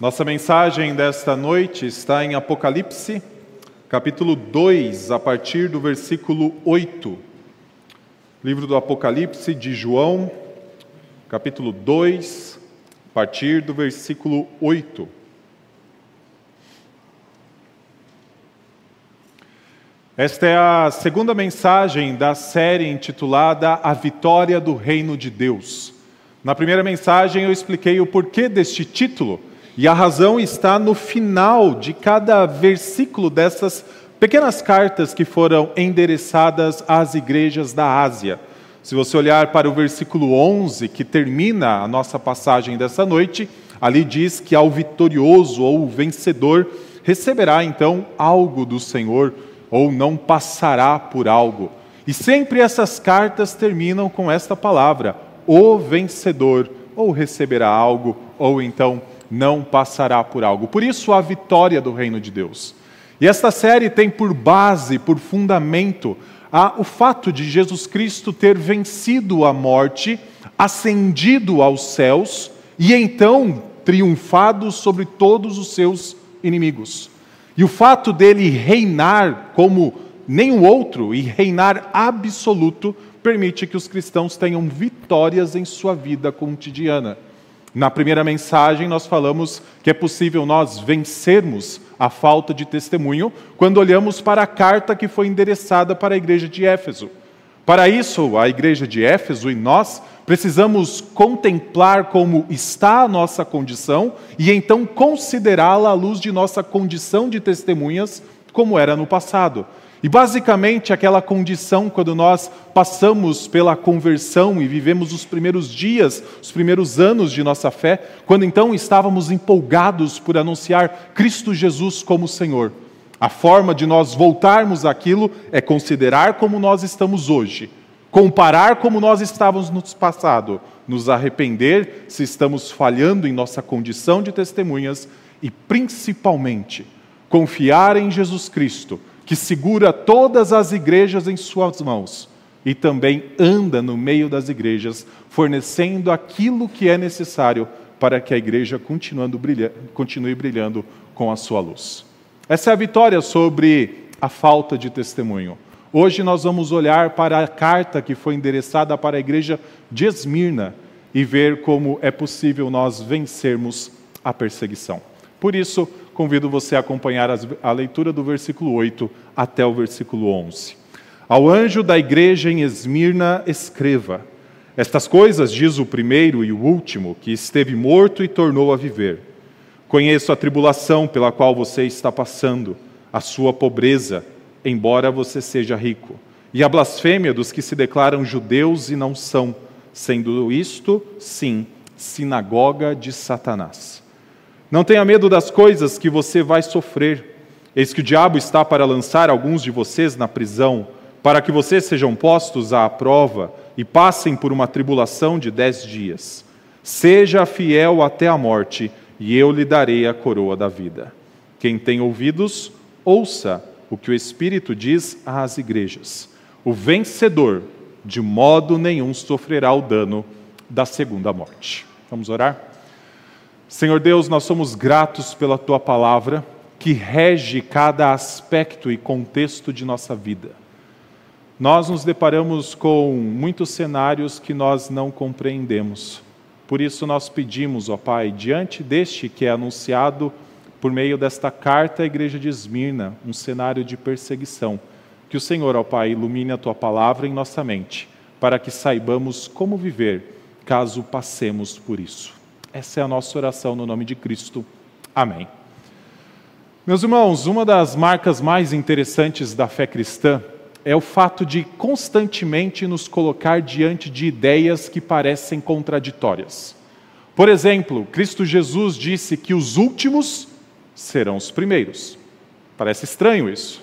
Nossa mensagem desta noite está em Apocalipse, capítulo 2, a partir do versículo 8. Livro do Apocalipse de João, capítulo 2, a partir do versículo 8. Esta é a segunda mensagem da série intitulada A Vitória do Reino de Deus. Na primeira mensagem eu expliquei o porquê deste título e a razão está no final de cada versículo dessas pequenas cartas que foram endereçadas às igrejas da Ásia. Se você olhar para o versículo 11, que termina a nossa passagem dessa noite, ali diz que ao vitorioso ou vencedor receberá então algo do Senhor ou não passará por algo. E sempre essas cartas terminam com esta palavra: o vencedor ou receberá algo ou então não passará por algo. Por isso, a vitória do reino de Deus. E esta série tem por base, por fundamento, a, o fato de Jesus Cristo ter vencido a morte, ascendido aos céus e então triunfado sobre todos os seus inimigos. E o fato dele reinar como nenhum outro e reinar absoluto permite que os cristãos tenham vitórias em sua vida cotidiana. Na primeira mensagem, nós falamos que é possível nós vencermos a falta de testemunho quando olhamos para a carta que foi endereçada para a igreja de Éfeso. Para isso, a igreja de Éfeso e nós precisamos contemplar como está a nossa condição e então considerá-la à luz de nossa condição de testemunhas, como era no passado. E basicamente aquela condição quando nós passamos pela conversão e vivemos os primeiros dias, os primeiros anos de nossa fé, quando então estávamos empolgados por anunciar Cristo Jesus como Senhor. A forma de nós voltarmos àquilo é considerar como nós estamos hoje, comparar como nós estávamos no passado, nos arrepender se estamos falhando em nossa condição de testemunhas e principalmente confiar em Jesus Cristo que segura todas as igrejas em suas mãos e também anda no meio das igrejas, fornecendo aquilo que é necessário para que a igreja continue brilhando com a sua luz. Essa é a vitória sobre a falta de testemunho. Hoje nós vamos olhar para a carta que foi endereçada para a igreja de Esmirna e ver como é possível nós vencermos a perseguição. Por isso, convido você a acompanhar a leitura do versículo 8 até o versículo 11. Ao anjo da igreja em Esmirna, escreva: Estas coisas diz o primeiro e o último, que esteve morto e tornou a viver. Conheço a tribulação pela qual você está passando, a sua pobreza, embora você seja rico, e a blasfêmia dos que se declaram judeus e não são, sendo isto, sim, sinagoga de Satanás. Não tenha medo das coisas que você vai sofrer. Eis que o diabo está para lançar alguns de vocês na prisão, para que vocês sejam postos à prova e passem por uma tribulação de dez dias. Seja fiel até a morte, e eu lhe darei a coroa da vida. Quem tem ouvidos, ouça o que o Espírito diz às igrejas. O vencedor, de modo nenhum, sofrerá o dano da segunda morte. Vamos orar? Senhor Deus, nós somos gratos pela tua palavra que rege cada aspecto e contexto de nossa vida. Nós nos deparamos com muitos cenários que nós não compreendemos. Por isso nós pedimos, ó Pai, diante deste que é anunciado por meio desta carta à igreja de Esmirna, um cenário de perseguição, que o Senhor, ó Pai, ilumine a tua palavra em nossa mente, para que saibamos como viver caso passemos por isso. Essa é a nossa oração no nome de Cristo. Amém. Meus irmãos, uma das marcas mais interessantes da fé cristã é o fato de constantemente nos colocar diante de ideias que parecem contraditórias. Por exemplo, Cristo Jesus disse que os últimos serão os primeiros. Parece estranho isso.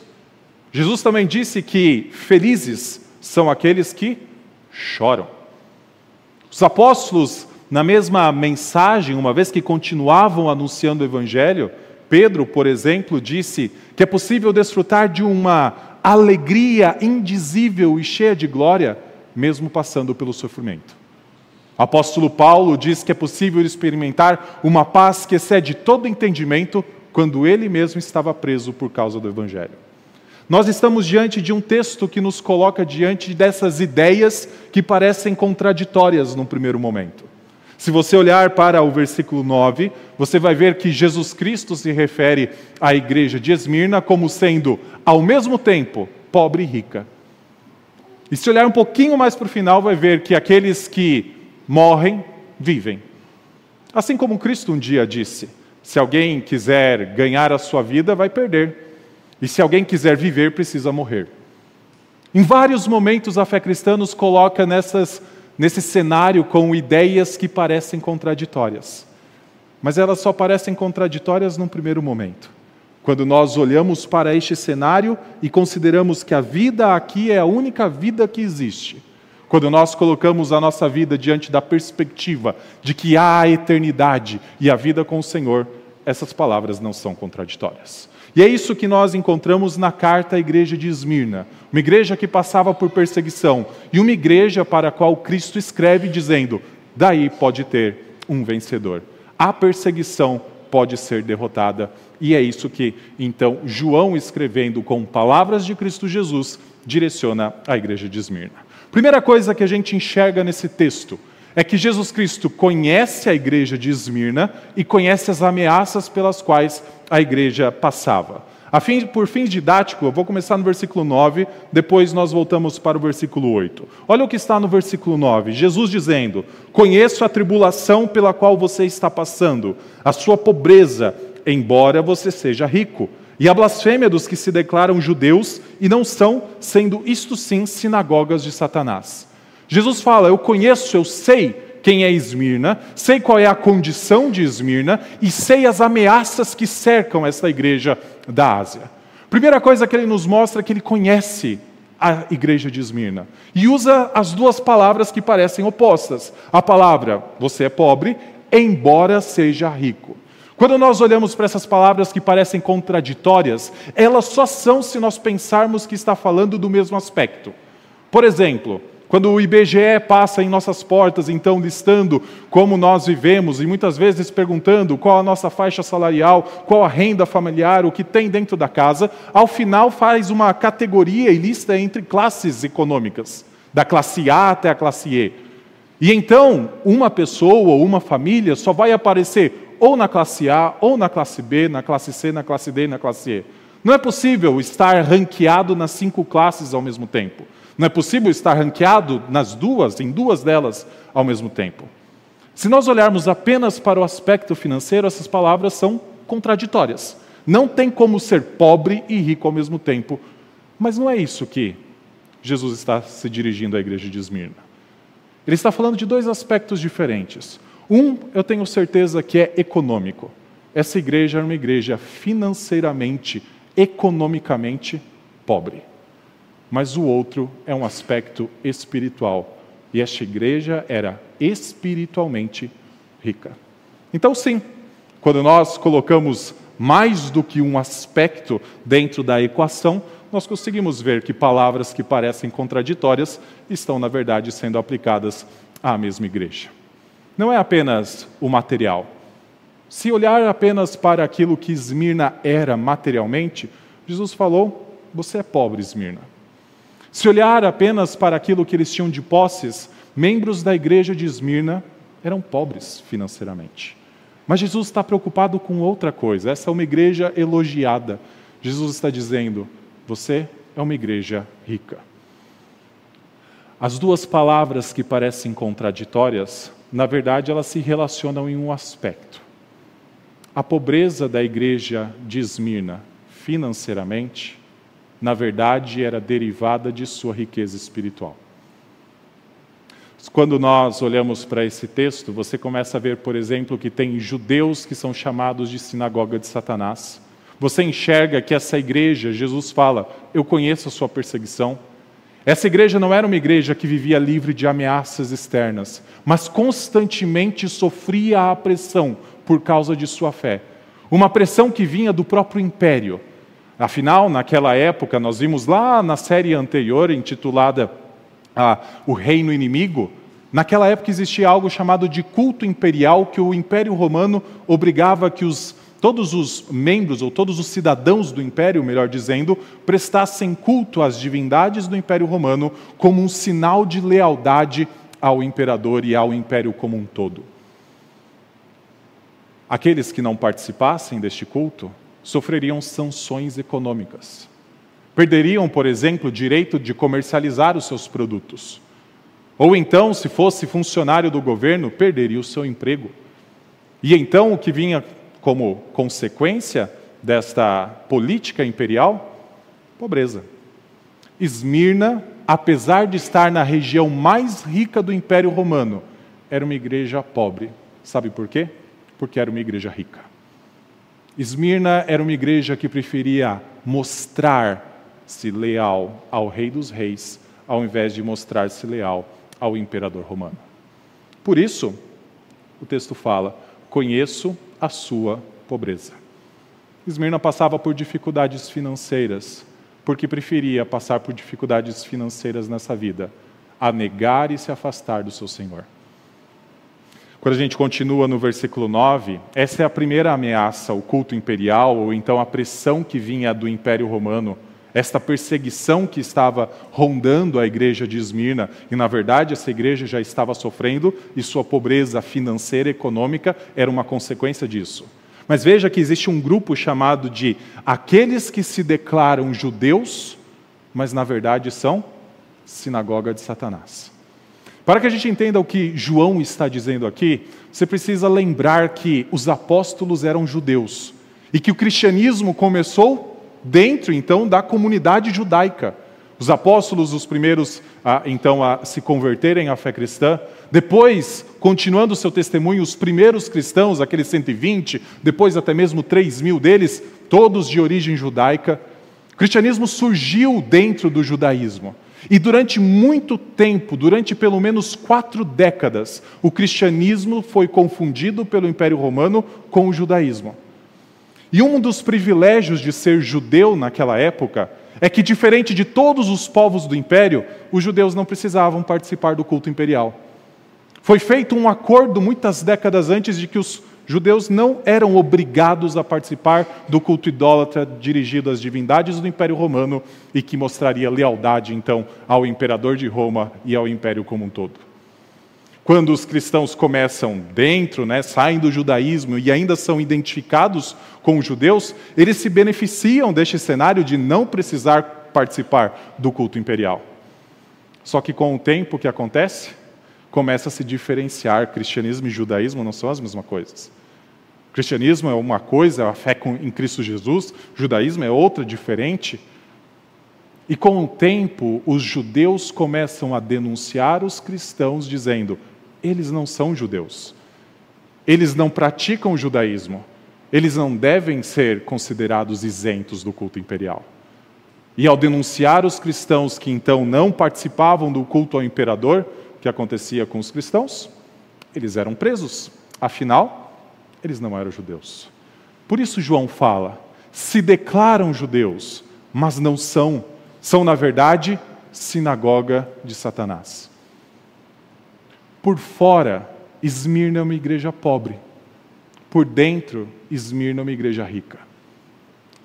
Jesus também disse que felizes são aqueles que choram. Os apóstolos na mesma mensagem, uma vez que continuavam anunciando o Evangelho, Pedro, por exemplo, disse que é possível desfrutar de uma alegria indizível e cheia de glória, mesmo passando pelo sofrimento. O apóstolo Paulo diz que é possível experimentar uma paz que excede todo entendimento quando ele mesmo estava preso por causa do Evangelho. Nós estamos diante de um texto que nos coloca diante dessas ideias que parecem contraditórias num primeiro momento. Se você olhar para o versículo 9, você vai ver que Jesus Cristo se refere à igreja de Esmirna como sendo, ao mesmo tempo, pobre e rica. E se olhar um pouquinho mais para o final, vai ver que aqueles que morrem, vivem. Assim como Cristo um dia disse: se alguém quiser ganhar a sua vida, vai perder. E se alguém quiser viver, precisa morrer. Em vários momentos, a fé cristã nos coloca nessas, nesse cenário com ideias que parecem contraditórias. Mas elas só parecem contraditórias num primeiro momento. Quando nós olhamos para este cenário e consideramos que a vida aqui é a única vida que existe. Quando nós colocamos a nossa vida diante da perspectiva de que há a eternidade e a vida com o Senhor, essas palavras não são contraditórias. E é isso que nós encontramos na carta à igreja de Esmirna, uma igreja que passava por perseguição e uma igreja para a qual Cristo escreve dizendo: daí pode ter um vencedor. A perseguição pode ser derrotada. E é isso que, então, João, escrevendo com palavras de Cristo Jesus, direciona à igreja de Esmirna. Primeira coisa que a gente enxerga nesse texto é que Jesus Cristo conhece a igreja de Esmirna e conhece as ameaças pelas quais a igreja passava. Fim, por fins didáticos, eu vou começar no versículo 9, depois nós voltamos para o versículo 8. Olha o que está no versículo 9: Jesus dizendo: Conheço a tribulação pela qual você está passando, a sua pobreza, embora você seja rico, e a blasfêmia dos que se declaram judeus e não são, sendo isto sim sinagogas de Satanás. Jesus fala: Eu conheço, eu sei quem é Esmirna, sei qual é a condição de Esmirna e sei as ameaças que cercam esta igreja da Ásia. Primeira coisa que ele nos mostra é que ele conhece a igreja de Esmirna e usa as duas palavras que parecem opostas. A palavra você é pobre, embora seja rico. Quando nós olhamos para essas palavras que parecem contraditórias, elas só são se nós pensarmos que está falando do mesmo aspecto. Por exemplo, quando o IBGE passa em nossas portas, então listando como nós vivemos e muitas vezes perguntando qual a nossa faixa salarial, qual a renda familiar, o que tem dentro da casa, ao final faz uma categoria e lista entre classes econômicas, da classe A até a classe E. E então, uma pessoa ou uma família só vai aparecer ou na classe A, ou na classe B, na classe C, na classe D e na classe E. Não é possível estar ranqueado nas cinco classes ao mesmo tempo. Não é possível estar ranqueado nas duas, em duas delas ao mesmo tempo. Se nós olharmos apenas para o aspecto financeiro, essas palavras são contraditórias. Não tem como ser pobre e rico ao mesmo tempo. Mas não é isso que Jesus está se dirigindo à igreja de Esmirna. Ele está falando de dois aspectos diferentes. Um, eu tenho certeza que é econômico. Essa igreja era uma igreja financeiramente, economicamente pobre mas o outro é um aspecto espiritual. E esta igreja era espiritualmente rica. Então, sim, quando nós colocamos mais do que um aspecto dentro da equação, nós conseguimos ver que palavras que parecem contraditórias estão, na verdade, sendo aplicadas à mesma igreja. Não é apenas o material. Se olhar apenas para aquilo que Esmirna era materialmente, Jesus falou: Você é pobre, Esmirna. Se olhar apenas para aquilo que eles tinham de posses, membros da igreja de Esmirna eram pobres financeiramente. Mas Jesus está preocupado com outra coisa. Essa é uma igreja elogiada. Jesus está dizendo: você é uma igreja rica. As duas palavras que parecem contraditórias, na verdade, elas se relacionam em um aspecto. A pobreza da igreja de Esmirna financeiramente na verdade, era derivada de sua riqueza espiritual. Quando nós olhamos para esse texto, você começa a ver, por exemplo, que tem judeus que são chamados de sinagoga de Satanás. Você enxerga que essa igreja, Jesus fala, eu conheço a sua perseguição. Essa igreja não era uma igreja que vivia livre de ameaças externas, mas constantemente sofria a pressão por causa de sua fé. Uma pressão que vinha do próprio império, Afinal, naquela época, nós vimos lá na série anterior, intitulada ah, O Reino Inimigo, Naquela época existia algo chamado de culto imperial, que o Império Romano obrigava que os, todos os membros, ou todos os cidadãos do Império, melhor dizendo, prestassem culto às divindades do Império Romano como um sinal de lealdade ao imperador e ao Império como um todo. Aqueles que não participassem deste culto sofreriam sanções econômicas. Perderiam, por exemplo, o direito de comercializar os seus produtos. Ou então, se fosse funcionário do governo, perderia o seu emprego. E então, o que vinha como consequência desta política imperial? Pobreza. Esmirna, apesar de estar na região mais rica do Império Romano, era uma igreja pobre. Sabe por quê? Porque era uma igreja rica. Esmirna era uma igreja que preferia mostrar-se leal ao Rei dos Reis, ao invés de mostrar-se leal ao imperador romano. Por isso, o texto fala: conheço a sua pobreza. Esmirna passava por dificuldades financeiras, porque preferia passar por dificuldades financeiras nessa vida, a negar e se afastar do seu Senhor. Quando a gente continua no versículo 9, essa é a primeira ameaça, o culto imperial, ou então a pressão que vinha do Império Romano esta perseguição que estava rondando a igreja de Esmirna, e na verdade essa igreja já estava sofrendo e sua pobreza financeira e econômica era uma consequência disso. Mas veja que existe um grupo chamado de aqueles que se declaram judeus, mas na verdade são sinagoga de Satanás. Para que a gente entenda o que João está dizendo aqui, você precisa lembrar que os apóstolos eram judeus e que o cristianismo começou dentro então da comunidade judaica. Os apóstolos, os primeiros a, então a se converterem à fé cristã, depois, continuando o seu testemunho, os primeiros cristãos, aqueles 120, depois até mesmo 3 mil deles, todos de origem judaica. O cristianismo surgiu dentro do judaísmo. E durante muito tempo, durante pelo menos quatro décadas, o cristianismo foi confundido pelo Império Romano com o judaísmo. E um dos privilégios de ser judeu naquela época é que, diferente de todos os povos do império, os judeus não precisavam participar do culto imperial. Foi feito um acordo muitas décadas antes de que os judeus não eram obrigados a participar do culto idólatra dirigido às divindades do Império Romano e que mostraria lealdade, então, ao imperador de Roma e ao império como um todo quando os cristãos começam dentro, né, saem do judaísmo e ainda são identificados com os judeus, eles se beneficiam deste cenário de não precisar participar do culto imperial. Só que com o tempo o que acontece? Começa a se diferenciar. Cristianismo e judaísmo não são as mesmas coisas. Cristianismo é uma coisa, a fé em Cristo Jesus, judaísmo é outra, diferente. E com o tempo, os judeus começam a denunciar os cristãos, dizendo: eles não são judeus. Eles não praticam o judaísmo. Eles não devem ser considerados isentos do culto imperial. E ao denunciar os cristãos que então não participavam do culto ao imperador, que acontecia com os cristãos, eles eram presos. Afinal, eles não eram judeus. Por isso João fala: se declaram judeus, mas não são. São, na verdade, sinagoga de Satanás. Por fora, Esmirna é uma igreja pobre. Por dentro, Esmirna é uma igreja rica.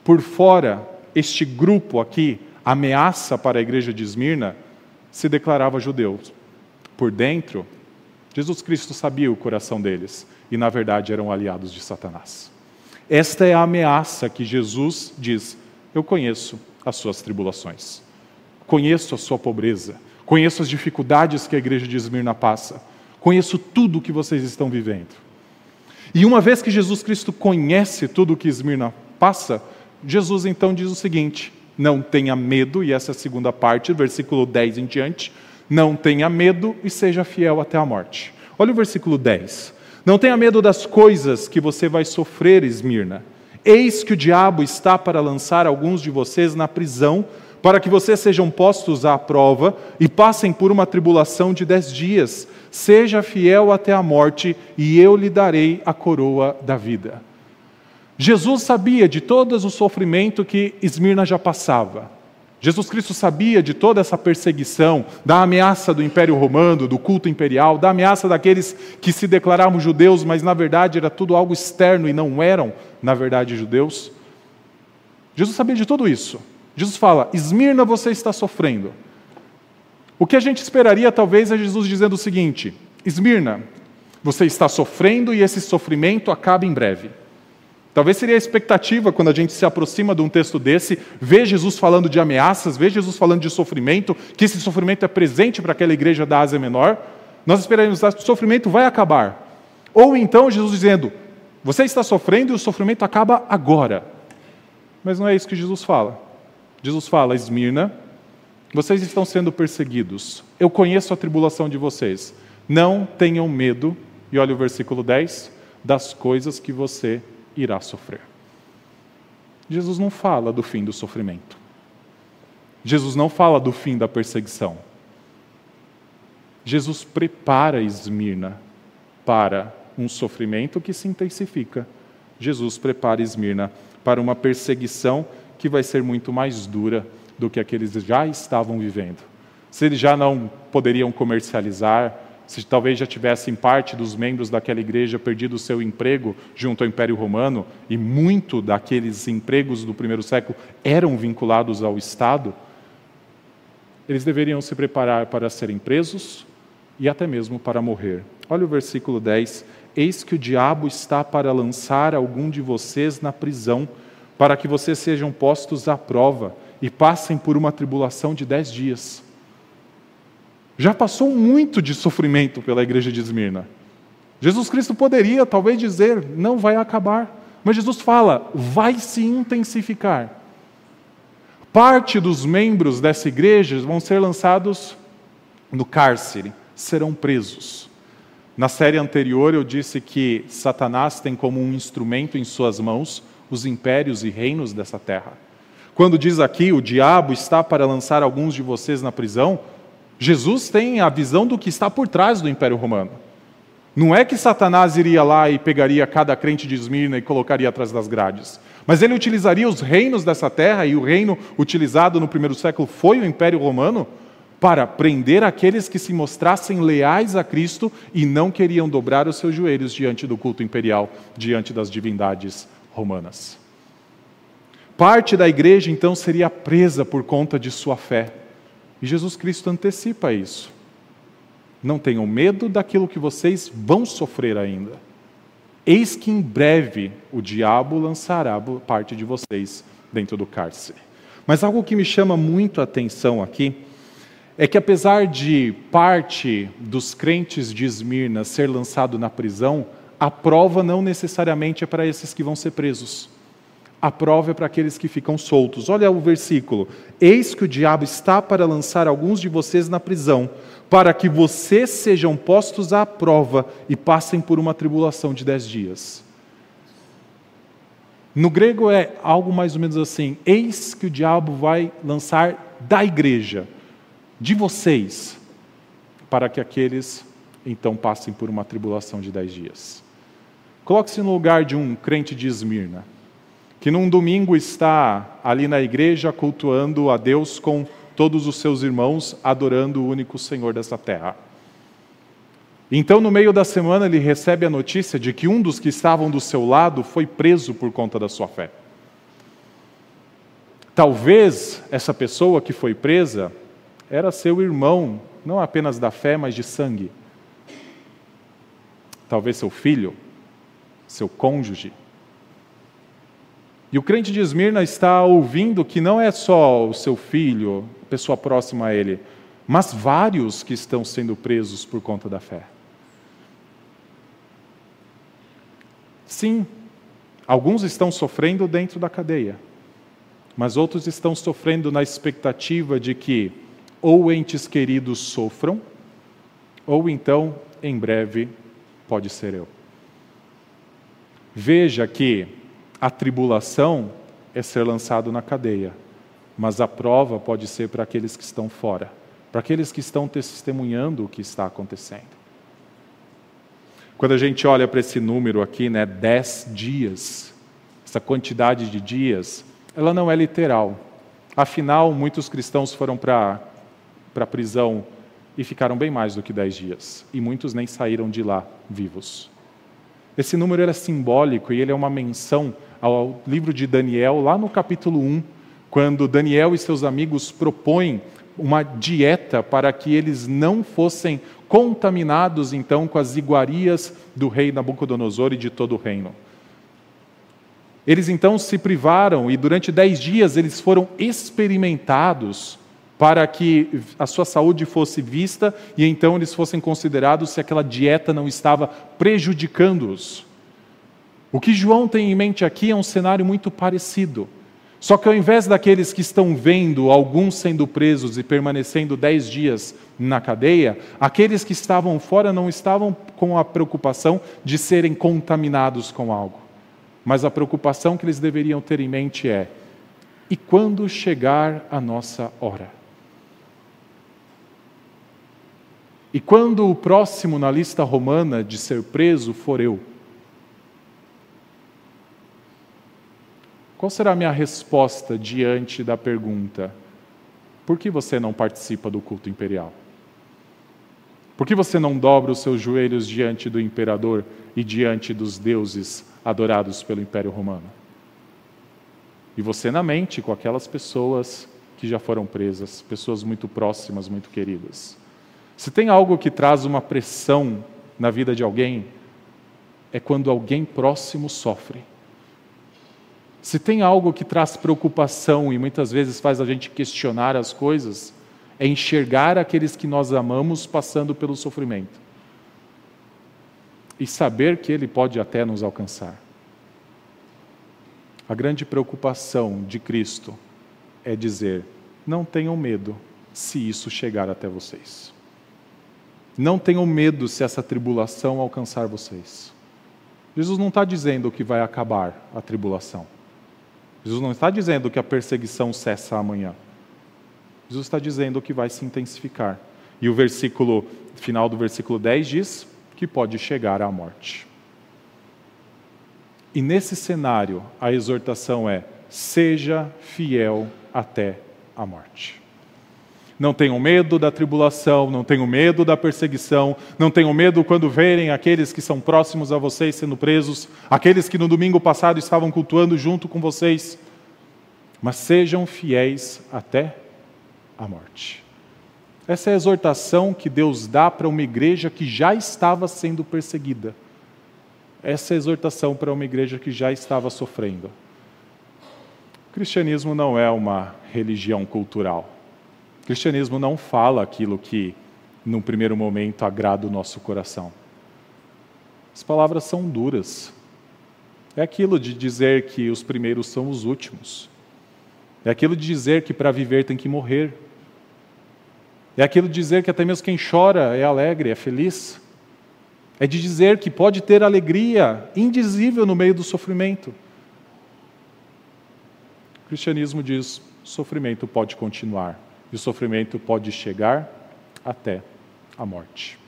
Por fora, este grupo aqui, ameaça para a igreja de Esmirna, se declarava judeus. Por dentro, Jesus Cristo sabia o coração deles e, na verdade, eram aliados de Satanás. Esta é a ameaça que Jesus diz: Eu conheço as suas tribulações, conheço a sua pobreza, Conheço as dificuldades que a igreja de Esmirna passa. Conheço tudo o que vocês estão vivendo. E uma vez que Jesus Cristo conhece tudo o que Esmirna passa, Jesus então diz o seguinte: não tenha medo, e essa é a segunda parte, versículo 10 em diante, não tenha medo e seja fiel até a morte. Olha o versículo 10. Não tenha medo das coisas que você vai sofrer, Esmirna. Eis que o diabo está para lançar alguns de vocês na prisão para que vocês sejam postos à prova e passem por uma tribulação de dez dias. Seja fiel até a morte, e eu lhe darei a coroa da vida. Jesus sabia de todo o sofrimento que Esmirna já passava. Jesus Cristo sabia de toda essa perseguição, da ameaça do Império Romano, do culto imperial, da ameaça daqueles que se declaravam judeus, mas na verdade era tudo algo externo e não eram, na verdade, judeus. Jesus sabia de tudo isso. Jesus fala: Esmirna, você está sofrendo. O que a gente esperaria talvez é Jesus dizendo o seguinte: Esmirna, você está sofrendo e esse sofrimento acaba em breve. Talvez seria a expectativa quando a gente se aproxima de um texto desse, ver Jesus falando de ameaças, ver Jesus falando de sofrimento, que esse sofrimento é presente para aquela igreja da Ásia Menor. Nós esperaríamos que o sofrimento vai acabar. Ou então Jesus dizendo: Você está sofrendo e o sofrimento acaba agora. Mas não é isso que Jesus fala. Jesus fala: Esmirna, vocês estão sendo perseguidos. Eu conheço a tribulação de vocês. Não tenham medo, e olha o versículo 10, das coisas que você irá sofrer. Jesus não fala do fim do sofrimento. Jesus não fala do fim da perseguição. Jesus prepara Esmirna para um sofrimento que se intensifica. Jesus prepara Esmirna para uma perseguição que vai ser muito mais dura do que aqueles já estavam vivendo. Se eles já não poderiam comercializar, se talvez já tivessem parte dos membros daquela igreja perdido o seu emprego junto ao Império Romano, e muito daqueles empregos do primeiro século eram vinculados ao Estado, eles deveriam se preparar para serem presos e até mesmo para morrer. Olha o versículo 10: Eis que o diabo está para lançar algum de vocês na prisão, para que vocês sejam postos à prova e passem por uma tribulação de dez dias. Já passou muito de sofrimento pela igreja de Esmirna. Jesus Cristo poderia talvez dizer, não vai acabar. Mas Jesus fala, vai se intensificar. Parte dos membros dessa igreja vão ser lançados no cárcere, serão presos. Na série anterior eu disse que Satanás tem como um instrumento em suas mãos os impérios e reinos dessa terra. Quando diz aqui, o diabo está para lançar alguns de vocês na prisão, Jesus tem a visão do que está por trás do Império Romano. Não é que Satanás iria lá e pegaria cada crente de Esmirna e colocaria atrás das grades. Mas ele utilizaria os reinos dessa terra, e o reino utilizado no primeiro século foi o Império Romano, para prender aqueles que se mostrassem leais a Cristo e não queriam dobrar os seus joelhos diante do culto imperial, diante das divindades romanas. Parte da igreja então seria presa por conta de sua fé. E Jesus Cristo antecipa isso. Não tenham medo daquilo que vocês vão sofrer ainda. Eis que em breve o diabo lançará parte de vocês dentro do cárcere. Mas algo que me chama muito a atenção aqui é que, apesar de parte dos crentes de Esmirna ser lançado na prisão, a prova não necessariamente é para esses que vão ser presos a prova é para aqueles que ficam soltos. Olha o versículo: Eis que o diabo está para lançar alguns de vocês na prisão, para que vocês sejam postos à prova e passem por uma tribulação de dez dias. No grego é algo mais ou menos assim: Eis que o diabo vai lançar da igreja, de vocês, para que aqueles então passem por uma tribulação de dez dias. Coloque-se no lugar de um crente de Esmirna que num domingo está ali na igreja cultuando a Deus com todos os seus irmãos, adorando o único Senhor dessa terra. Então, no meio da semana, ele recebe a notícia de que um dos que estavam do seu lado foi preso por conta da sua fé. Talvez essa pessoa que foi presa era seu irmão, não apenas da fé, mas de sangue. Talvez seu filho, seu cônjuge. E o crente de Esmirna está ouvindo que não é só o seu filho, pessoa próxima a ele, mas vários que estão sendo presos por conta da fé. Sim, alguns estão sofrendo dentro da cadeia, mas outros estão sofrendo na expectativa de que ou entes queridos sofram, ou então, em breve, pode ser eu. Veja que a tribulação é ser lançado na cadeia, mas a prova pode ser para aqueles que estão fora, para aqueles que estão testemunhando o que está acontecendo. Quando a gente olha para esse número aqui, né, dez dias, essa quantidade de dias, ela não é literal. Afinal, muitos cristãos foram para a prisão e ficaram bem mais do que dez dias, e muitos nem saíram de lá vivos. Esse número era simbólico e ele é uma menção ao livro de Daniel, lá no capítulo 1, quando Daniel e seus amigos propõem uma dieta para que eles não fossem contaminados então com as iguarias do rei Nabucodonosor e de todo o reino. Eles então se privaram e durante dez dias eles foram experimentados para que a sua saúde fosse vista e então eles fossem considerados se aquela dieta não estava prejudicando-os. O que João tem em mente aqui é um cenário muito parecido. Só que ao invés daqueles que estão vendo alguns sendo presos e permanecendo dez dias na cadeia, aqueles que estavam fora não estavam com a preocupação de serem contaminados com algo. Mas a preocupação que eles deveriam ter em mente é: e quando chegar a nossa hora? E quando o próximo na lista romana de ser preso for eu? Qual será a minha resposta diante da pergunta: por que você não participa do culto imperial? Por que você não dobra os seus joelhos diante do imperador e diante dos deuses adorados pelo Império Romano. E você na mente com aquelas pessoas que já foram presas, pessoas muito próximas, muito queridas. Se tem algo que traz uma pressão na vida de alguém, é quando alguém próximo sofre. Se tem algo que traz preocupação e muitas vezes faz a gente questionar as coisas, é enxergar aqueles que nós amamos passando pelo sofrimento e saber que Ele pode até nos alcançar. A grande preocupação de Cristo é dizer: não tenham medo se isso chegar até vocês. Não tenham medo se essa tribulação alcançar vocês. Jesus não está dizendo que vai acabar a tribulação. Jesus não está dizendo que a perseguição cessa amanhã. Jesus está dizendo que vai se intensificar. E o versículo final do versículo 10 diz: que pode chegar à morte. E nesse cenário, a exortação é: seja fiel até a morte. Não tenham medo da tribulação, não tenham medo da perseguição, não tenham medo quando verem aqueles que são próximos a vocês sendo presos, aqueles que no domingo passado estavam cultuando junto com vocês, mas sejam fiéis até a morte. Essa é a exortação que Deus dá para uma igreja que já estava sendo perseguida. Essa é a exortação para uma igreja que já estava sofrendo. O cristianismo não é uma religião cultural. O cristianismo não fala aquilo que, num primeiro momento, agrada o nosso coração. As palavras são duras. É aquilo de dizer que os primeiros são os últimos. É aquilo de dizer que para viver tem que morrer. É aquilo de dizer que até mesmo quem chora é alegre, é feliz. É de dizer que pode ter alegria indizível no meio do sofrimento. O cristianismo diz: sofrimento pode continuar, e o sofrimento pode chegar até a morte.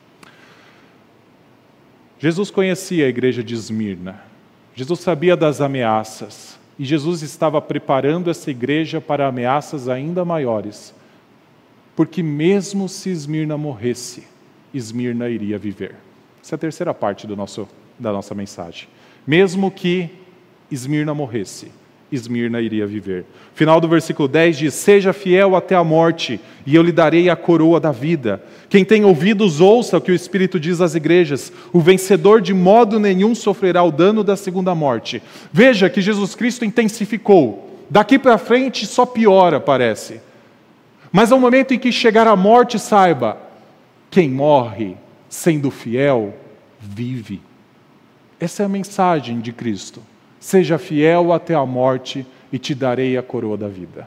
Jesus conhecia a igreja de Esmirna. Jesus sabia das ameaças. E Jesus estava preparando essa igreja para ameaças ainda maiores porque mesmo se Esmirna morresse, Esmirna iria viver. Essa é a terceira parte do nosso, da nossa mensagem. Mesmo que Esmirna morresse, Esmirna iria viver. Final do versículo 10 diz: Seja fiel até a morte, e eu lhe darei a coroa da vida. Quem tem ouvidos, ouça o que o Espírito diz às igrejas: O vencedor de modo nenhum sofrerá o dano da segunda morte. Veja que Jesus Cristo intensificou. Daqui para frente só piora, parece. Mas ao momento em que chegar a morte, saiba: quem morre sendo fiel, vive. Essa é a mensagem de Cristo. Seja fiel até a morte e te darei a coroa da vida.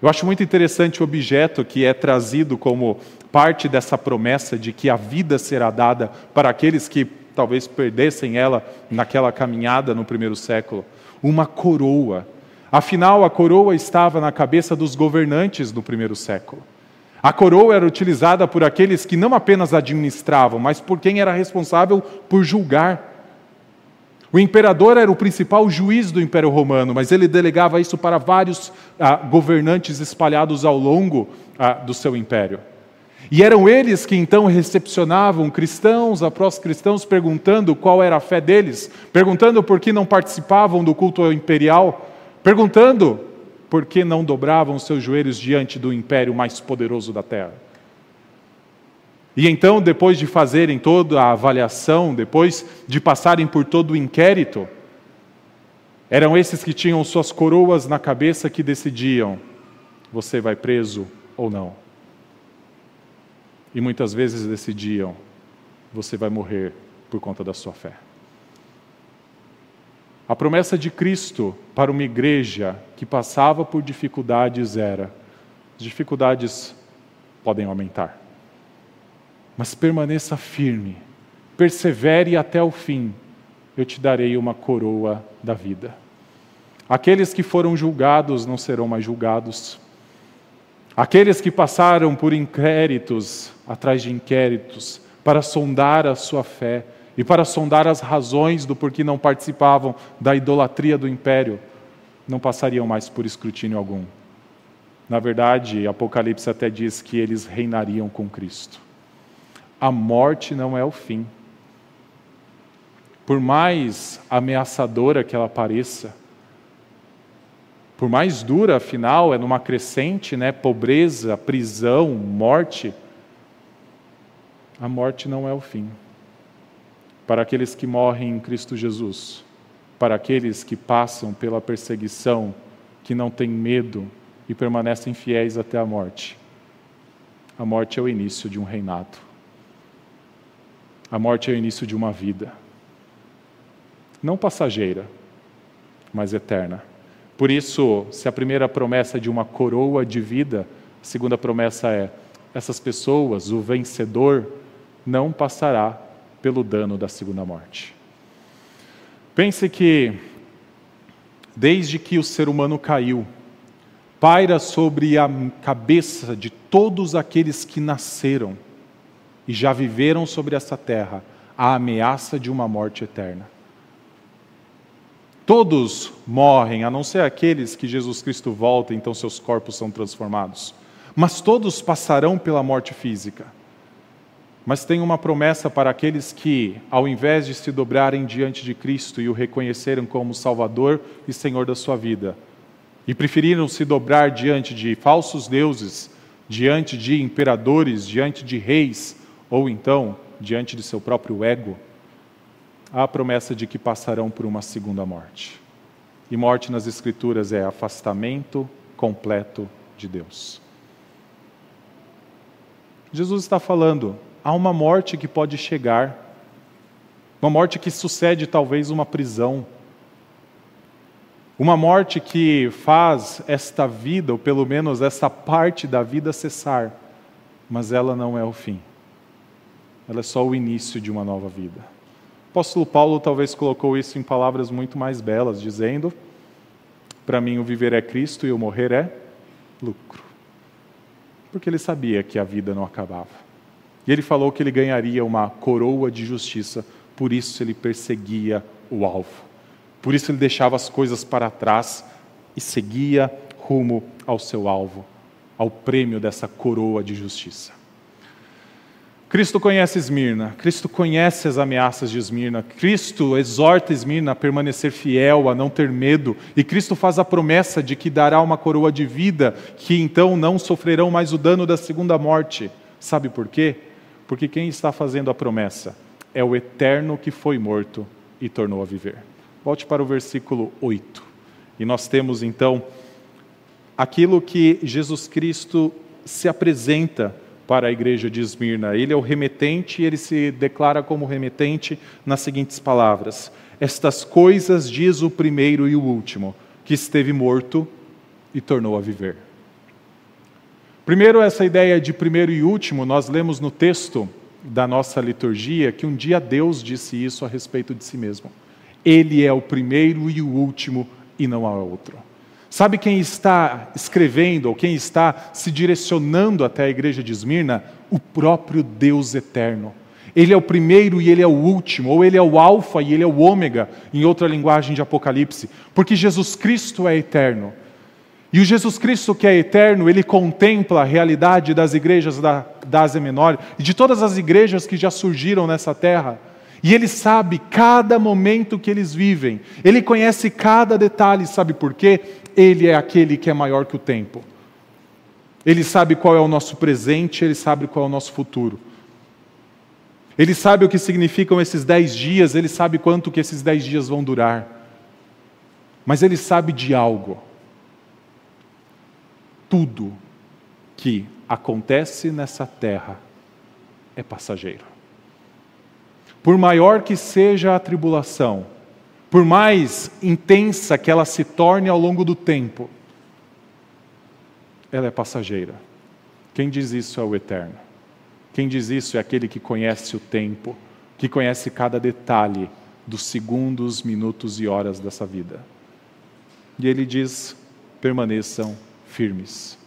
Eu acho muito interessante o objeto que é trazido como parte dessa promessa de que a vida será dada para aqueles que talvez perdessem ela naquela caminhada no primeiro século. Uma coroa Afinal, a coroa estava na cabeça dos governantes do primeiro século. A coroa era utilizada por aqueles que não apenas administravam, mas por quem era responsável por julgar. O imperador era o principal juiz do Império Romano, mas ele delegava isso para vários ah, governantes espalhados ao longo ah, do seu império. E eram eles que então recepcionavam cristãos após cristãos, perguntando qual era a fé deles, perguntando por que não participavam do culto imperial, perguntando por que não dobravam seus joelhos diante do império mais poderoso da terra. E então, depois de fazerem toda a avaliação, depois de passarem por todo o inquérito, eram esses que tinham suas coroas na cabeça que decidiam: você vai preso ou não. E muitas vezes decidiam: você vai morrer por conta da sua fé. A promessa de Cristo para uma igreja que passava por dificuldades era: dificuldades podem aumentar mas permaneça firme, persevere até o fim, eu te darei uma coroa da vida. Aqueles que foram julgados não serão mais julgados. Aqueles que passaram por inquéritos, atrás de inquéritos, para sondar a sua fé e para sondar as razões do porquê não participavam da idolatria do império, não passariam mais por escrutínio algum. Na verdade, Apocalipse até diz que eles reinariam com Cristo a morte não é o fim. Por mais ameaçadora que ela pareça, por mais dura, afinal, é numa crescente, né, pobreza, prisão, morte, a morte não é o fim. Para aqueles que morrem em Cristo Jesus, para aqueles que passam pela perseguição, que não têm medo e permanecem fiéis até a morte, a morte é o início de um reinado. A morte é o início de uma vida. Não passageira, mas eterna. Por isso, se a primeira promessa é de uma coroa de vida, a segunda promessa é: essas pessoas, o vencedor, não passará pelo dano da segunda morte. Pense que, desde que o ser humano caiu, paira sobre a cabeça de todos aqueles que nasceram e já viveram sobre essa terra a ameaça de uma morte eterna. Todos morrem, a não ser aqueles que Jesus Cristo volta, então seus corpos são transformados. Mas todos passarão pela morte física. Mas tem uma promessa para aqueles que, ao invés de se dobrarem diante de Cristo e o reconhecerem como Salvador e Senhor da sua vida, e preferiram se dobrar diante de falsos deuses, diante de imperadores, diante de reis, ou então, diante de seu próprio ego, há a promessa de que passarão por uma segunda morte. E morte nas Escrituras é afastamento completo de Deus. Jesus está falando, há uma morte que pode chegar, uma morte que sucede talvez uma prisão, uma morte que faz esta vida, ou pelo menos essa parte da vida cessar, mas ela não é o fim ela é só o início de uma nova vida. O apóstolo Paulo talvez colocou isso em palavras muito mais belas, dizendo: Para mim o viver é Cristo e o morrer é lucro. Porque ele sabia que a vida não acabava. E ele falou que ele ganharia uma coroa de justiça, por isso ele perseguia o alvo. Por isso ele deixava as coisas para trás e seguia rumo ao seu alvo, ao prêmio dessa coroa de justiça. Cristo conhece Esmirna, Cristo conhece as ameaças de Esmirna, Cristo exorta Esmirna a permanecer fiel, a não ter medo, e Cristo faz a promessa de que dará uma coroa de vida, que então não sofrerão mais o dano da segunda morte. Sabe por quê? Porque quem está fazendo a promessa é o eterno que foi morto e tornou a viver. Volte para o versículo 8. E nós temos então aquilo que Jesus Cristo se apresenta para a igreja de Esmirna. Ele é o remetente e ele se declara como remetente nas seguintes palavras: Estas coisas diz o primeiro e o último, que esteve morto e tornou a viver. Primeiro, essa ideia de primeiro e último, nós lemos no texto da nossa liturgia que um dia Deus disse isso a respeito de si mesmo. Ele é o primeiro e o último e não há outro. Sabe quem está escrevendo ou quem está se direcionando até a igreja de Esmirna? O próprio Deus eterno. Ele é o primeiro e ele é o último, ou ele é o alfa e ele é o ômega, em outra linguagem de Apocalipse, porque Jesus Cristo é eterno. E o Jesus Cristo que é eterno, ele contempla a realidade das igrejas da, da Ásia Menor e de todas as igrejas que já surgiram nessa terra. E ele sabe cada momento que eles vivem, ele conhece cada detalhe, sabe por quê? Ele é aquele que é maior que o tempo. Ele sabe qual é o nosso presente, ele sabe qual é o nosso futuro. Ele sabe o que significam esses dez dias, ele sabe quanto que esses dez dias vão durar. Mas ele sabe de algo. Tudo que acontece nessa terra é passageiro. Por maior que seja a tribulação, por mais intensa que ela se torne ao longo do tempo, ela é passageira. Quem diz isso é o Eterno. Quem diz isso é aquele que conhece o tempo, que conhece cada detalhe dos segundos, minutos e horas dessa vida. E ele diz: permaneçam firmes,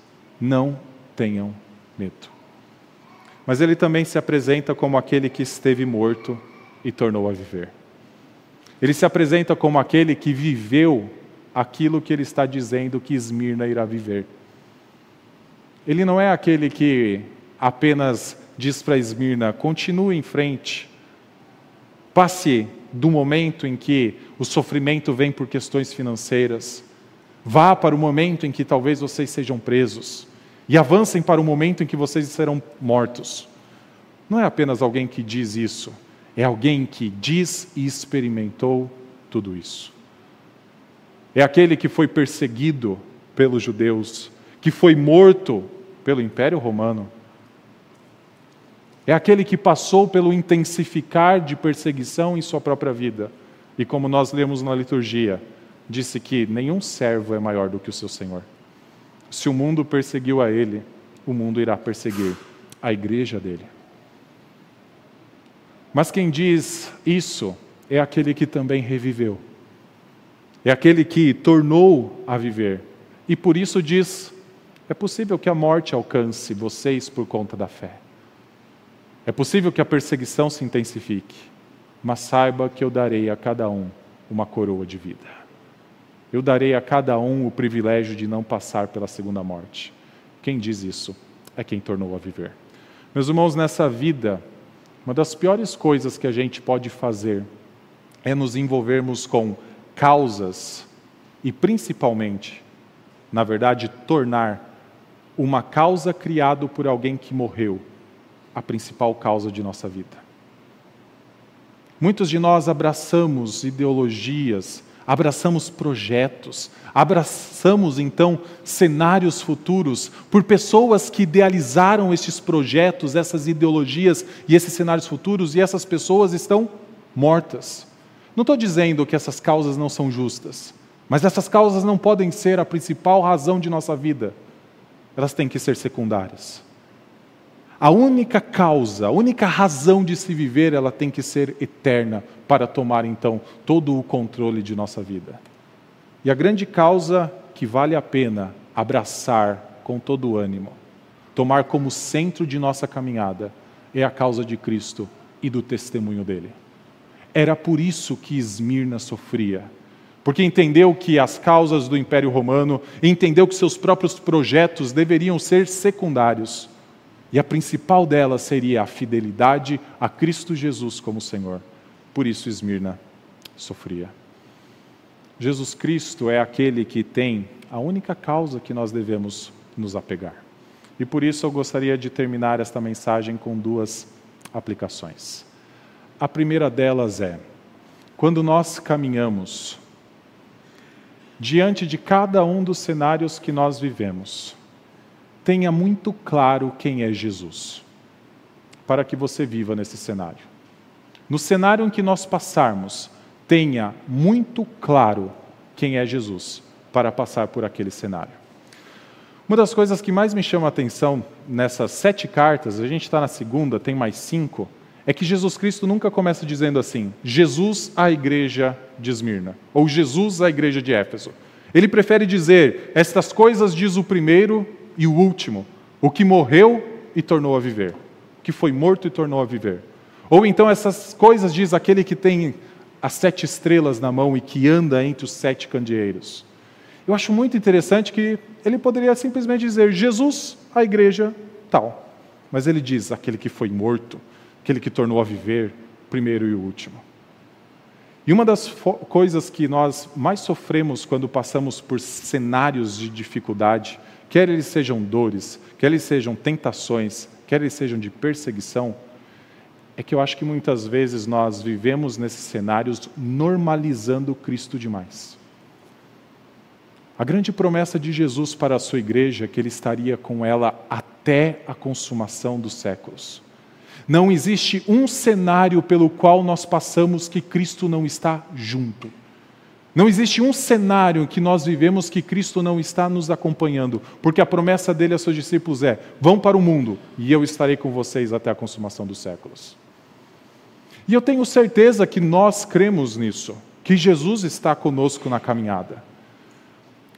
não tenham medo. Mas ele também se apresenta como aquele que esteve morto e tornou a viver. Ele se apresenta como aquele que viveu aquilo que ele está dizendo que Esmirna irá viver. Ele não é aquele que apenas diz para Esmirna: continue em frente, passe do momento em que o sofrimento vem por questões financeiras, vá para o momento em que talvez vocês sejam presos e avancem para o momento em que vocês serão mortos. Não é apenas alguém que diz isso, é alguém que diz e experimentou tudo isso. É aquele que foi perseguido pelos judeus, que foi morto pelo Império Romano. É aquele que passou pelo intensificar de perseguição em sua própria vida. E como nós lemos na liturgia, disse que nenhum servo é maior do que o seu Senhor. Se o mundo perseguiu a ele, o mundo irá perseguir a igreja dele. Mas quem diz isso é aquele que também reviveu. É aquele que tornou a viver. E por isso diz: é possível que a morte alcance vocês por conta da fé. É possível que a perseguição se intensifique, mas saiba que eu darei a cada um uma coroa de vida. Eu darei a cada um o privilégio de não passar pela segunda morte. Quem diz isso é quem tornou a viver. Meus irmãos, nessa vida, uma das piores coisas que a gente pode fazer é nos envolvermos com causas e, principalmente, na verdade, tornar uma causa criada por alguém que morreu a principal causa de nossa vida. Muitos de nós abraçamos ideologias, abraçamos projetos, abraçamos então cenários futuros por pessoas que idealizaram estes projetos, essas ideologias e esses cenários futuros, e essas pessoas estão mortas. Não estou dizendo que essas causas não são justas, mas essas causas não podem ser a principal razão de nossa vida, elas têm que ser secundárias. A única causa, a única razão de se viver, ela tem que ser eterna para tomar então todo o controle de nossa vida. E a grande causa que vale a pena abraçar com todo o ânimo, tomar como centro de nossa caminhada, é a causa de Cristo e do testemunho dele. Era por isso que Esmirna sofria, porque entendeu que as causas do Império Romano, entendeu que seus próprios projetos deveriam ser secundários e a principal delas seria a fidelidade a Cristo Jesus como Senhor. Por isso Esmirna sofria. Jesus Cristo é aquele que tem a única causa que nós devemos nos apegar. E por isso eu gostaria de terminar esta mensagem com duas aplicações. A primeira delas é: quando nós caminhamos diante de cada um dos cenários que nós vivemos, tenha muito claro quem é Jesus, para que você viva nesse cenário. No cenário em que nós passarmos, tenha muito claro quem é Jesus, para passar por aquele cenário. Uma das coisas que mais me chama a atenção nessas sete cartas, a gente está na segunda, tem mais cinco, é que Jesus Cristo nunca começa dizendo assim: Jesus à igreja de Esmirna, ou Jesus à igreja de Éfeso. Ele prefere dizer: Estas coisas diz o primeiro e o último, o que morreu e tornou a viver, que foi morto e tornou a viver. Ou então essas coisas diz aquele que tem as sete estrelas na mão e que anda entre os sete candeeiros. Eu acho muito interessante que ele poderia simplesmente dizer Jesus, a igreja, tal. Mas ele diz aquele que foi morto, aquele que tornou a viver, primeiro e último. E uma das coisas que nós mais sofremos quando passamos por cenários de dificuldade, quer eles sejam dores, quer eles sejam tentações, quer eles sejam de perseguição, é que eu acho que muitas vezes nós vivemos nesses cenários normalizando Cristo demais. A grande promessa de Jesus para a sua igreja é que ele estaria com ela até a consumação dos séculos. Não existe um cenário pelo qual nós passamos que Cristo não está junto. Não existe um cenário que nós vivemos que Cristo não está nos acompanhando, porque a promessa dele a seus discípulos é: vão para o mundo e eu estarei com vocês até a consumação dos séculos. E eu tenho certeza que nós cremos nisso, que Jesus está conosco na caminhada.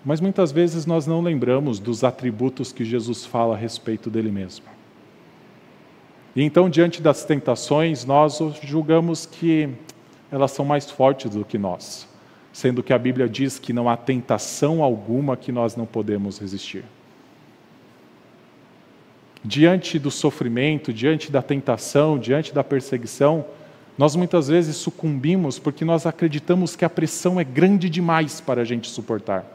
Mas muitas vezes nós não lembramos dos atributos que Jesus fala a respeito dele mesmo. E então, diante das tentações, nós julgamos que elas são mais fortes do que nós, sendo que a Bíblia diz que não há tentação alguma que nós não podemos resistir. Diante do sofrimento, diante da tentação, diante da perseguição, nós muitas vezes sucumbimos porque nós acreditamos que a pressão é grande demais para a gente suportar.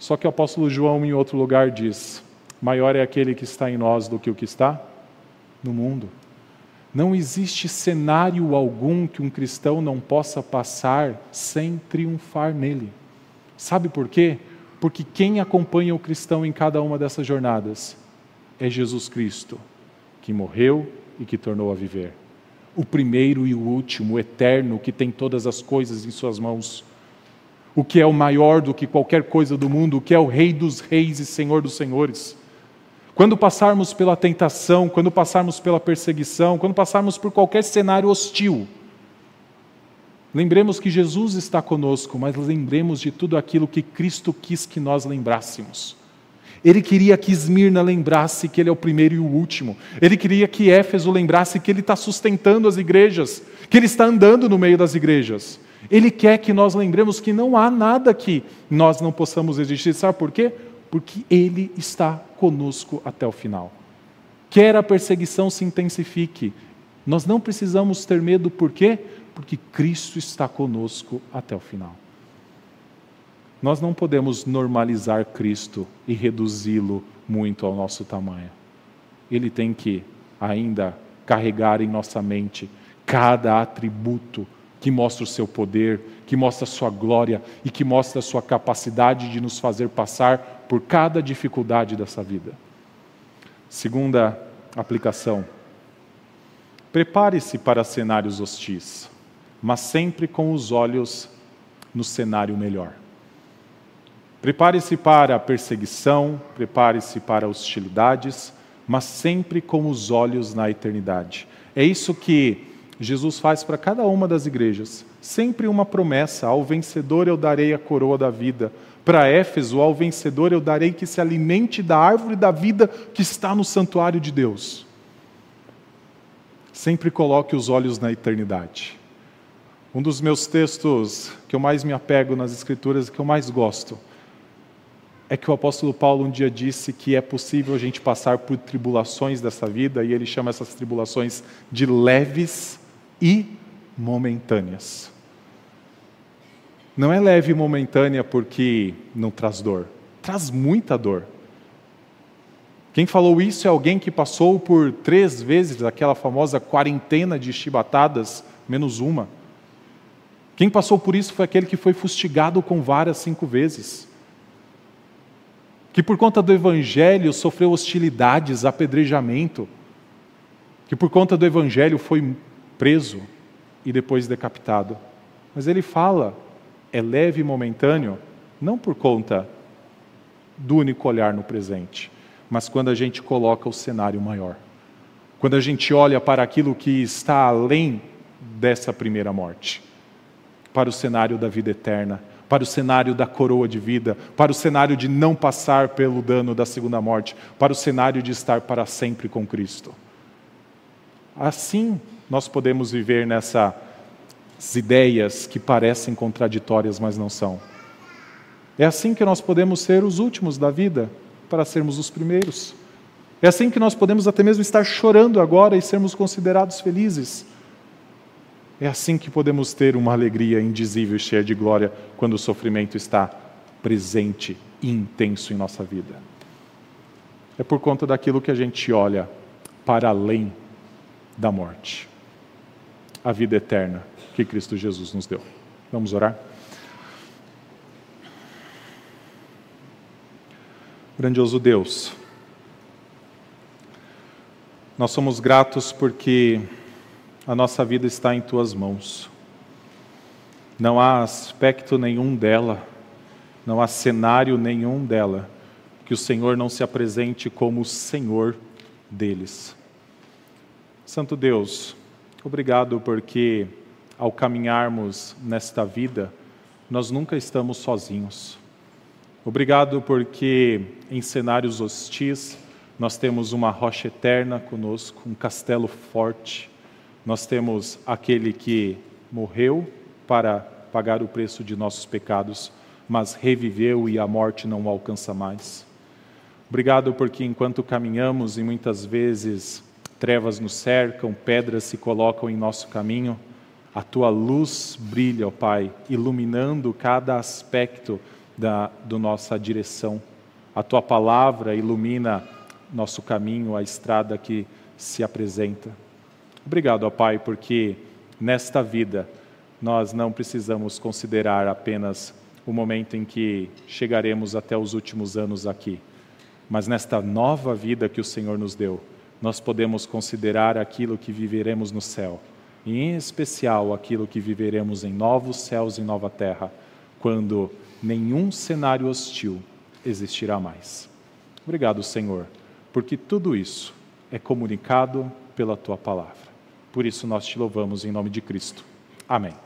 Só que o apóstolo João, em outro lugar, diz: maior é aquele que está em nós do que o que está no mundo. Não existe cenário algum que um cristão não possa passar sem triunfar nele. Sabe por quê? Porque quem acompanha o cristão em cada uma dessas jornadas é Jesus Cristo, que morreu e que tornou a viver. O primeiro e o último, o eterno, que tem todas as coisas em suas mãos. O que é o maior do que qualquer coisa do mundo, o que é o Rei dos Reis e Senhor dos Senhores quando passarmos pela tentação, quando passarmos pela perseguição, quando passarmos por qualquer cenário hostil, lembremos que Jesus está conosco, mas lembremos de tudo aquilo que Cristo quis que nós lembrássemos. Ele queria que Esmirna lembrasse que ele é o primeiro e o último. Ele queria que Éfeso lembrasse que ele está sustentando as igrejas, que ele está andando no meio das igrejas. Ele quer que nós lembremos que não há nada que nós não possamos existir. Sabe por quê? Porque Ele está conosco até o final. Quer a perseguição se intensifique, nós não precisamos ter medo, por quê? Porque Cristo está conosco até o final. Nós não podemos normalizar Cristo e reduzi-lo muito ao nosso tamanho. Ele tem que ainda carregar em nossa mente cada atributo que mostra o seu poder, que mostra a sua glória e que mostra a sua capacidade de nos fazer passar por cada dificuldade dessa vida. Segunda aplicação. Prepare-se para cenários hostis, mas sempre com os olhos no cenário melhor. Prepare-se para a perseguição, prepare-se para hostilidades, mas sempre com os olhos na eternidade. É isso que Jesus faz para cada uma das igrejas. Sempre uma promessa: ao vencedor eu darei a coroa da vida. Para Éfeso, ao vencedor eu darei que se alimente da árvore da vida que está no santuário de Deus. Sempre coloque os olhos na eternidade. Um dos meus textos que eu mais me apego nas Escrituras, que eu mais gosto, é que o apóstolo Paulo um dia disse que é possível a gente passar por tribulações dessa vida, e ele chama essas tribulações de leves e momentâneas. Não é leve e momentânea porque não traz dor, traz muita dor. Quem falou isso é alguém que passou por três vezes aquela famosa quarentena de chibatadas, menos uma. Quem passou por isso foi aquele que foi fustigado com varas cinco vezes. Que por conta do evangelho sofreu hostilidades, apedrejamento. Que por conta do evangelho foi preso e depois decapitado. Mas ele fala, é leve e momentâneo, não por conta do único olhar no presente, mas quando a gente coloca o cenário maior. Quando a gente olha para aquilo que está além dessa primeira morte, para o cenário da vida eterna, para o cenário da coroa de vida, para o cenário de não passar pelo dano da segunda morte, para o cenário de estar para sempre com Cristo. assim nós podemos viver nessas ideias que parecem contraditórias, mas não são. É assim que nós podemos ser os últimos da vida para sermos os primeiros. É assim que nós podemos até mesmo estar chorando agora e sermos considerados felizes. É assim que podemos ter uma alegria indizível e cheia de glória quando o sofrimento está presente e intenso em nossa vida. É por conta daquilo que a gente olha para além da morte a vida eterna que Cristo Jesus nos deu. Vamos orar? Grandioso Deus, nós somos gratos porque a nossa vida está em tuas mãos. Não há aspecto nenhum dela, não há cenário nenhum dela que o Senhor não se apresente como o Senhor deles. Santo Deus, obrigado porque ao caminharmos nesta vida, nós nunca estamos sozinhos. Obrigado porque em cenários hostis nós temos uma rocha eterna conosco, um castelo forte. Nós temos aquele que morreu para pagar o preço de nossos pecados, mas reviveu e a morte não o alcança mais. Obrigado porque enquanto caminhamos e muitas vezes trevas nos cercam, pedras se colocam em nosso caminho, a tua luz brilha, ó Pai, iluminando cada aspecto da do nossa direção. A tua palavra ilumina nosso caminho, a estrada que se apresenta. Obrigado, ó Pai, porque nesta vida nós não precisamos considerar apenas o momento em que chegaremos até os últimos anos aqui, mas nesta nova vida que o Senhor nos deu, nós podemos considerar aquilo que viveremos no céu, e em especial aquilo que viveremos em novos céus e nova terra, quando nenhum cenário hostil existirá mais. Obrigado, Senhor, porque tudo isso é comunicado pela tua palavra. Por isso nós te louvamos em nome de Cristo. Amém.